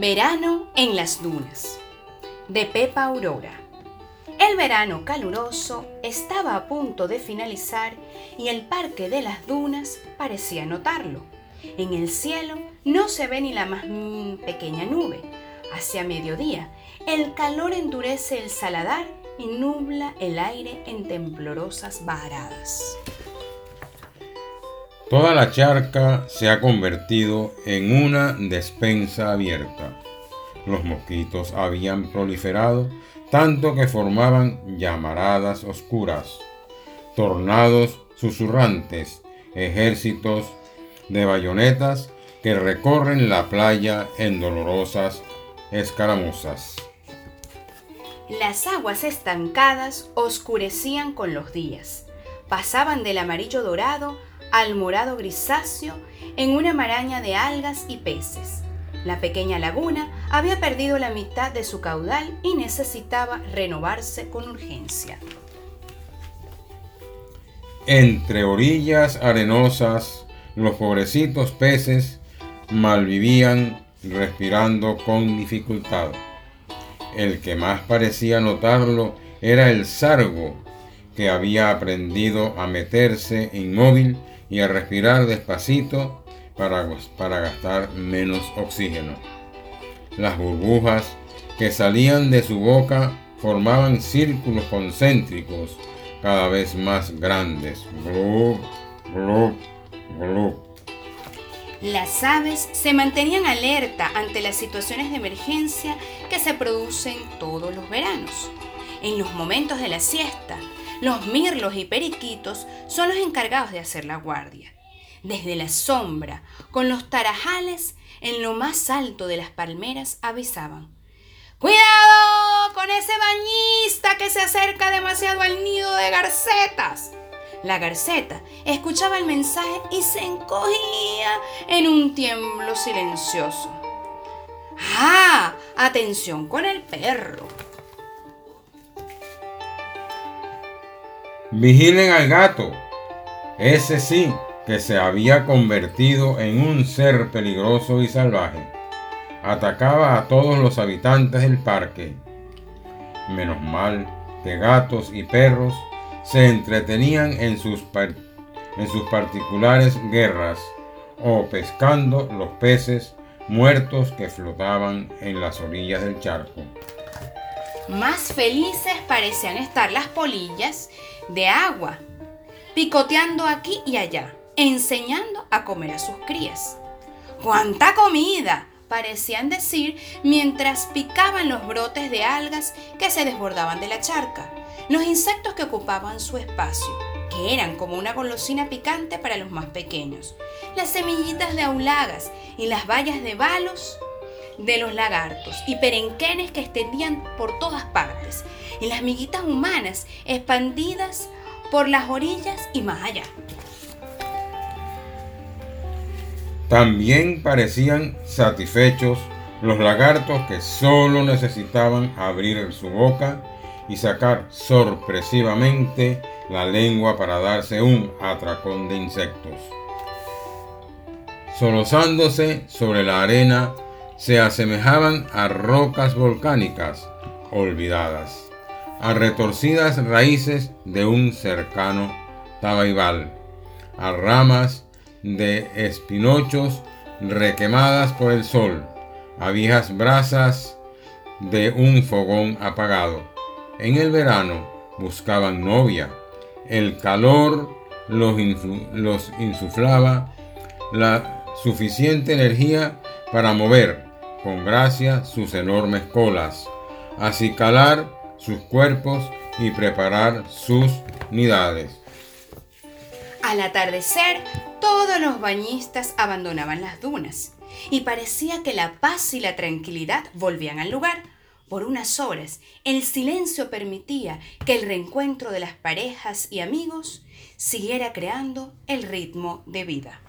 Verano en las dunas de Pepa Aurora. El verano caluroso estaba a punto de finalizar y el parque de las dunas parecía notarlo. En el cielo no se ve ni la más pequeña nube. Hacia mediodía, el calor endurece el saladar y nubla el aire en temblorosas varadas. Toda la charca se ha convertido en una despensa abierta. Los mosquitos habían proliferado tanto que formaban llamaradas oscuras, tornados susurrantes, ejércitos de bayonetas que recorren la playa en dolorosas escaramuzas. Las aguas estancadas oscurecían con los días, pasaban del amarillo dorado al morado grisáceo en una maraña de algas y peces. La pequeña laguna había perdido la mitad de su caudal y necesitaba renovarse con urgencia. Entre orillas arenosas, los pobrecitos peces malvivían respirando con dificultad. El que más parecía notarlo era el sargo, que había aprendido a meterse inmóvil y a respirar despacito para, para gastar menos oxígeno. Las burbujas que salían de su boca formaban círculos concéntricos cada vez más grandes. Las aves se mantenían alerta ante las situaciones de emergencia que se producen todos los veranos. En los momentos de la siesta, los mirlos y periquitos son los encargados de hacer la guardia. Desde la sombra, con los tarajales en lo más alto de las palmeras, avisaban. ¡Cuidado con ese bañista que se acerca demasiado al nido de garcetas! La garceta escuchaba el mensaje y se encogía en un tiemblo silencioso. ¡Ah! Atención con el perro. Vigilen al gato. Ese sí que se había convertido en un ser peligroso y salvaje. Atacaba a todos los habitantes del parque. Menos mal que gatos y perros se entretenían en sus, en sus particulares guerras o pescando los peces muertos que flotaban en las orillas del charco. Más felices parecían estar las polillas de agua, picoteando aquí y allá, enseñando a comer a sus crías. ¡Cuánta comida! parecían decir mientras picaban los brotes de algas que se desbordaban de la charca, los insectos que ocupaban su espacio, que eran como una golosina picante para los más pequeños, las semillitas de aulagas y las bayas de balos de los lagartos y perenquenes que extendían por todas partes, y las miguitas humanas expandidas por las orillas y más allá. También parecían satisfechos los lagartos que solo necesitaban abrir su boca y sacar sorpresivamente la lengua para darse un atracón de insectos. Solozándose sobre la arena, se asemejaban a rocas volcánicas olvidadas, a retorcidas raíces de un cercano tabaibal, a ramas de espinochos requemadas por el sol, a viejas brasas de un fogón apagado. En el verano buscaban novia, el calor los, los insuflaba la suficiente energía para mover con gracia sus enormes colas, acicalar sus cuerpos y preparar sus nidades. Al atardecer, todos los bañistas abandonaban las dunas y parecía que la paz y la tranquilidad volvían al lugar. Por unas horas, el silencio permitía que el reencuentro de las parejas y amigos siguiera creando el ritmo de vida.